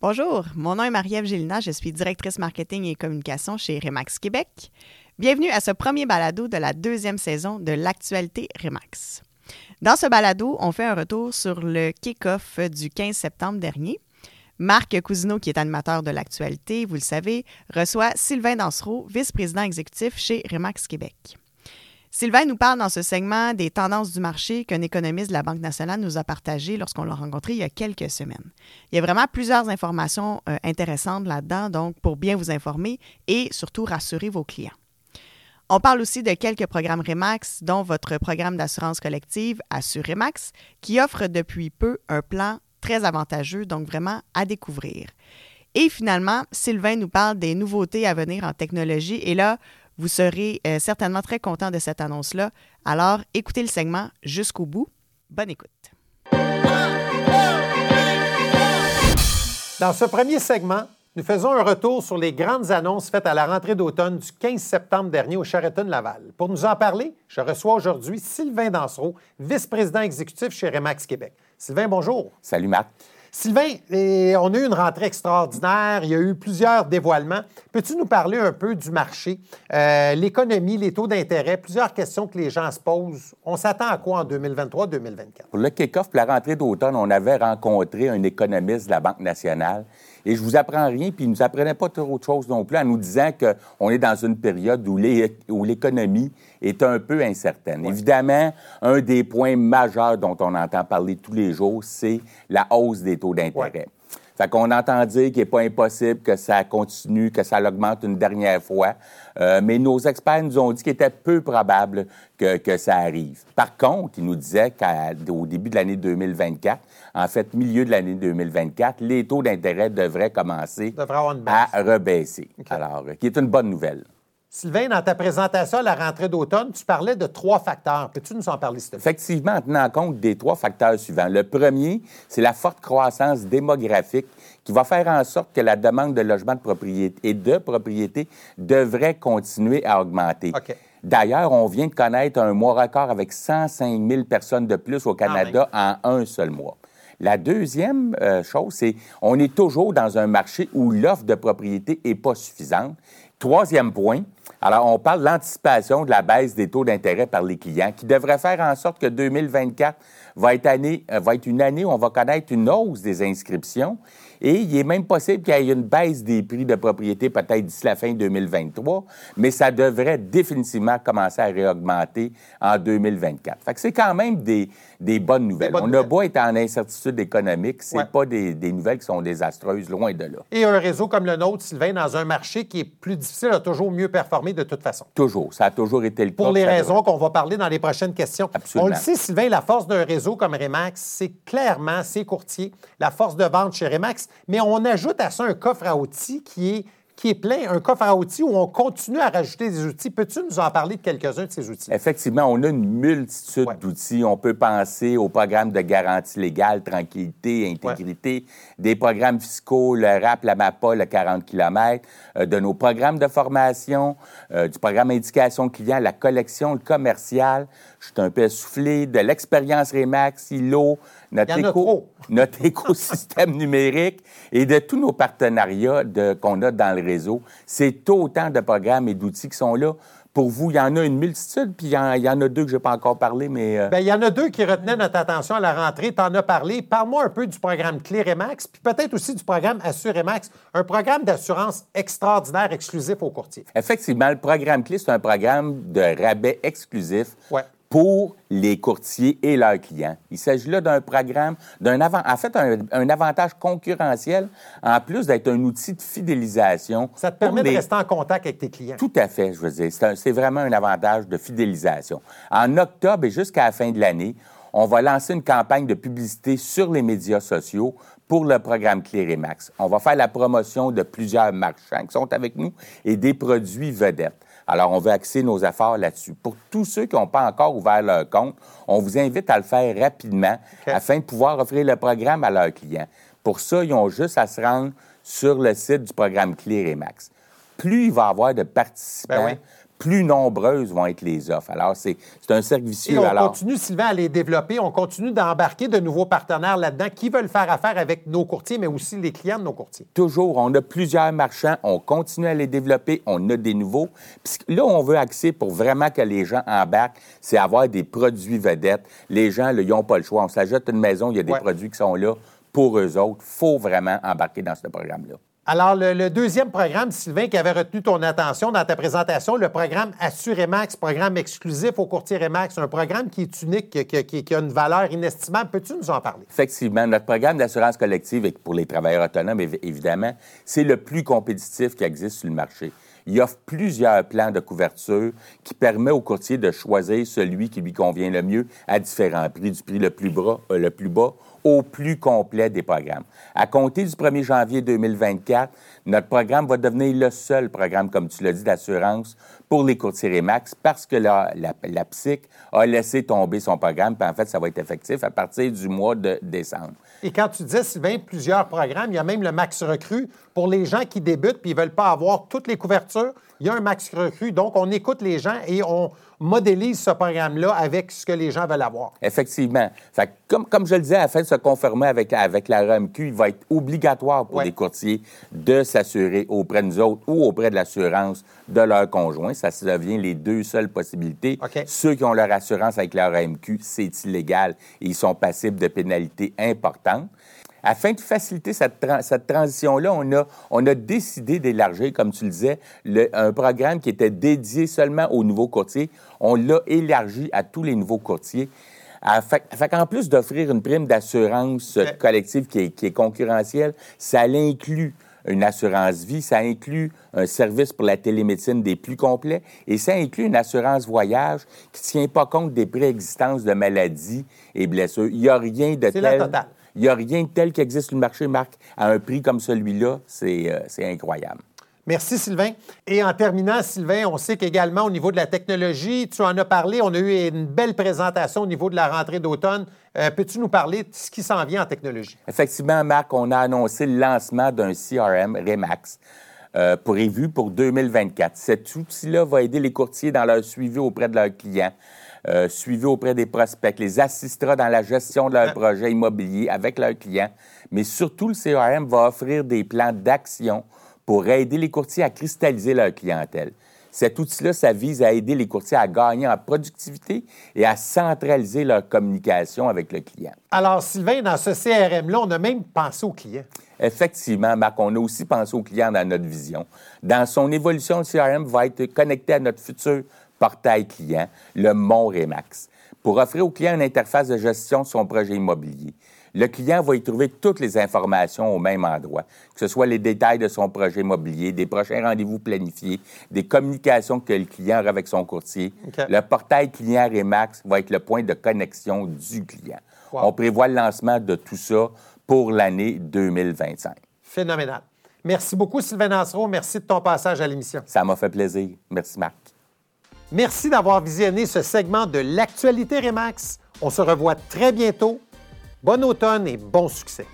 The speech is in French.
Bonjour, mon nom est Marie-Ève Gélina, je suis directrice marketing et communication chez Remax Québec. Bienvenue à ce premier balado de la deuxième saison de l'actualité Remax. Dans ce balado, on fait un retour sur le kick-off du 15 septembre dernier. Marc Cousineau, qui est animateur de l'actualité, vous le savez, reçoit Sylvain Dansereau, vice-président exécutif chez Remax Québec. Sylvain nous parle dans ce segment des tendances du marché qu'un économiste de la Banque nationale nous a partagé lorsqu'on l'a rencontré il y a quelques semaines. Il y a vraiment plusieurs informations euh, intéressantes là-dedans, donc pour bien vous informer et surtout rassurer vos clients. On parle aussi de quelques programmes REMAX, dont votre programme d'assurance collective Assure REMAX, qui offre depuis peu un plan très avantageux, donc vraiment à découvrir. Et finalement, Sylvain nous parle des nouveautés à venir en technologie. Et là, vous serez euh, certainement très content de cette annonce-là. Alors, écoutez le segment jusqu'au bout. Bonne écoute. Dans ce premier segment, nous faisons un retour sur les grandes annonces faites à la rentrée d'automne du 15 septembre dernier au Sheraton Laval. Pour nous en parler, je reçois aujourd'hui Sylvain Dansereau, vice-président exécutif chez Remax Québec. Sylvain, bonjour. Salut, Marc. Sylvain, on a eu une rentrée extraordinaire. Il y a eu plusieurs dévoilements. Peux-tu nous parler un peu du marché, euh, l'économie, les taux d'intérêt, plusieurs questions que les gens se posent. On s'attend à quoi en 2023-2024? Pour le kick-off, la rentrée d'automne, on avait rencontré un économiste de la Banque nationale et je vous apprends rien, puis il nous apprenait pas trop autre chose non plus en nous disant qu'on est dans une période où l'économie est un peu incertaine. Évidemment, un des points majeurs dont on entend parler tous les jours, c'est la hausse des taux d'intérêt. Fait qu'on entend dire qu'il n'est pas impossible que ça continue, que ça l'augmente une dernière fois. Euh, mais nos experts nous ont dit qu'il était peu probable que, que ça arrive. Par contre, ils nous disaient qu'au début de l'année 2024, en fait, milieu de l'année 2024, les taux d'intérêt devraient commencer à rebaisser. Alors, qui est une bonne nouvelle. Sylvain, dans ta présentation à la rentrée d'automne, tu parlais de trois facteurs. Peux-tu nous en parler, s'il te plaît? Effectivement, en tenant compte des trois facteurs suivants. Le premier, c'est la forte croissance démographique qui va faire en sorte que la demande de logement de propriété et de propriété devrait continuer à augmenter. D'ailleurs, on vient de connaître un mois record avec 105 000 personnes de plus au Canada en un seul mois. La deuxième euh, chose, c'est on est toujours dans un marché où l'offre de propriété n'est pas suffisante. Troisième point, alors, on parle de l'anticipation de la baisse des taux d'intérêt par les clients qui devrait faire en sorte que 2024 va être, année, euh, va être une année où on va connaître une hausse des inscriptions et il est même possible qu'il y ait une baisse des prix de propriété peut-être d'ici la fin 2023, mais ça devrait définitivement commencer à réaugmenter en 2024. Fait que c'est quand même des, des bonnes nouvelles. on a beau être en incertitude économique, c'est pas des, des, nouvelles qui sont désastreuses, loin de là. Et un réseau comme le nôtre, Sylvain, dans un marché qui est plus difficile, a toujours mieux performé de toute façon. Toujours. Ça a toujours été le cas. Pour les raisons qu'on va parler dans les prochaines questions. Absolument. On le sait, Sylvain, la force d'un réseau comme Remax, c'est clairement ses courtiers, la force de vente chez Remax. Mais on ajoute à ça un coffre à outils qui est qui est plein, un coffre à outils où on continue à rajouter des outils. Peux-tu nous en parler de quelques-uns de ces outils? Effectivement, on a une multitude d'outils. On peut penser au programme de garantie légale, tranquillité, intégrité, des programmes fiscaux, le RAP, la MAPA, le 40 km, euh, de nos programmes de formation, euh, du programme indication client, la collection, le commercial. Je suis un peu essoufflé, de l'expérience REMAX, ILO, notre, éco, notre écosystème numérique et de tous nos partenariats qu'on a dans le réseau. C'est autant de programmes et d'outils qui sont là. Pour vous, il y en a une multitude, puis il y en, a deux que je n'ai pas encore parlé, mais... Euh, Bien, il y en a deux qui retenaient notre attention à la rentrée. Tu en as parlé. Parle-moi un peu du programme Cléremax, puis peut-être aussi du programme Assuremax, un programme d'assurance extraordinaire exclusif aux courtiers. Effectivement, le programme Clé, c'est un programme de rabais exclusif ouais pour les courtiers et leurs clients. Il s'agit là d'un programme, d'un avant, en fait, un, avantage concurrentiel, en plus d'être un outil de fidélisation. Ça te permet de rester en contact avec tes clients. Tout à fait, je veux dire. C'est vraiment un avantage de fidélisation. En octobre et jusqu'à la fin de l'année, on va lancer une campagne de publicité sur les médias sociaux pour le programme Clérémax. On va faire la promotion de plusieurs marchands qui sont avec nous et des produits vedettes. Alors, on veut axer nos efforts là-dessus. Pour tous ceux qui n'ont pas encore ouvert leur compte, on vous invite à le faire rapidement afin de pouvoir offrir le programme à leurs clients. Pour ça, ils ont juste à se rendre sur le site du programme Clear Plus il va y avoir de participants, ben plus nombreuses vont être les offres. Alors, c'est un cercle Et vicieux. on Alors, continue, Sylvain, à les développer. On continue d'embarquer de nouveaux partenaires là-dedans qui veulent faire affaire avec nos courtiers, mais aussi les clients de nos courtiers. toujours, on a plusieurs marchands, on continue à les développer, on a des nouveaux. Puis là, on veut axer pour vraiment que les gens embarquent, c'est avoir des produits vedettes. Les gens, là, ils n'ont pas le choix. On s'ajoute une maison, il y a des Ouais. produits qui sont là pour eux autres. faut vraiment embarquer dans ce programme-là. Alors, le, deuxième programme, Sylvain, qui avait retenu ton attention dans ta présentation, le programme Assuremax, programme exclusif au courtier Remax, un programme qui est unique, qui, a une valeur inestimable. Peux-tu nous en parler? Effectivement, notre programme d'assurance collective pour les travailleurs autonomes, évi- évidemment, c'est le plus compétitif qui existe sur le marché. Il offre plusieurs plans de couverture qui permet au courtier de choisir celui qui lui convient le mieux à différents prix, du prix le plus bas, euh, le plus bas au plus complet des programmes. À compter du 1er janvier 2024, notre programme va devenir le seul programme, comme tu l'as dit, d'assurance pour les courtiers Remax parce que la, la, PSIC a laissé tomber son programme. Puis en fait, ça va être effectif à partir du mois de décembre. Et quand tu disais, Sylvain, plusieurs programmes, il y a même le Max Recru. Pour les gens qui débutent et ils ne veulent pas avoir toutes les couvertures, il y a un Max Recru. Donc, on écoute les gens et on modélise ce programme-là avec ce que les gens veulent avoir. Effectivement. Fait que comme, comme je le disais, afin de se conformer avec, avec la RMQ, il va être obligatoire pour Ouais. les courtiers de s'assurer auprès de nous autres ou auprès de l'assurance de leur conjoint. Ça devient les deux seules possibilités. Ceux qui ont leur assurance avec leur RMQ, c'est illégal et ils sont passibles de pénalités importantes. Afin de faciliter cette, tran- cette transition-là, on a, on a décidé d'élargir, comme tu le disais, le- un programme qui était dédié seulement aux nouveaux courtiers. On l'a élargi à tous les nouveaux courtiers. Afin qu'en plus d'offrir une prime d'assurance collective qui est, qui est concurrentielle, ça inclut une assurance vie, ça inclut un service pour la télémédecine des plus complets et ça inclut une assurance voyage qui ne tient pas compte des préexistences de maladies et blessures. Il n'y a rien de C'est la tel. totale. Il n'y a rien de tel qui existe sur le marché, Marc, à un prix comme celui-là. C'est euh, c'est incroyable. Merci, Sylvain. Et en terminant, Sylvain, on sait qu'également au niveau de la technologie, tu en as parlé, on a eu une belle présentation au niveau de la rentrée d'automne. Euh, Peux-tu nous parler de ce qui s'en vient en technologie? Effectivement, Marc, on a annoncé le lancement d'un CRM Remax euh, prévu pour 2024. Cet outil-là va aider les courtiers dans leur suivi auprès de leurs clients, euh, suivi auprès des prospects, les assistera dans la gestion de leurs Ouais. projets immobiliers avec leurs clients, mais surtout le CRM va offrir des plans d'action pour aider les courtiers à cristalliser leur clientèle. Cet outil-là, ça vise à aider les courtiers à gagner en productivité et à centraliser leur communication avec le client. Alors, Sylvain, dans ce CRM-là, on a même pensé aux clients. Effectivement, Marc, on a aussi pensé au client dans notre vision. Dans son évolution, le CRM va être connecté à notre futur portail client, le Mon Remax, pour offrir au client une interface de gestion de son projet immobilier. Le client va y trouver toutes les informations au même endroit, que ce soit les détails de son projet immobilier, des prochains rendez-vous planifiés, des communications que le client aura avec son courtier. Le portail client Remax va être le point de connexion du client. Wow. On prévoit le lancement de tout ça pour l'année 2025. Phénoménal. Merci beaucoup, Sylvain Nassereau. Merci de ton passage à l'émission. Ça m'a fait plaisir. Merci, Marc. Merci d'avoir visionné ce segment de l'actualité Remax. On se revoit très bientôt. Bon automne et bon succès.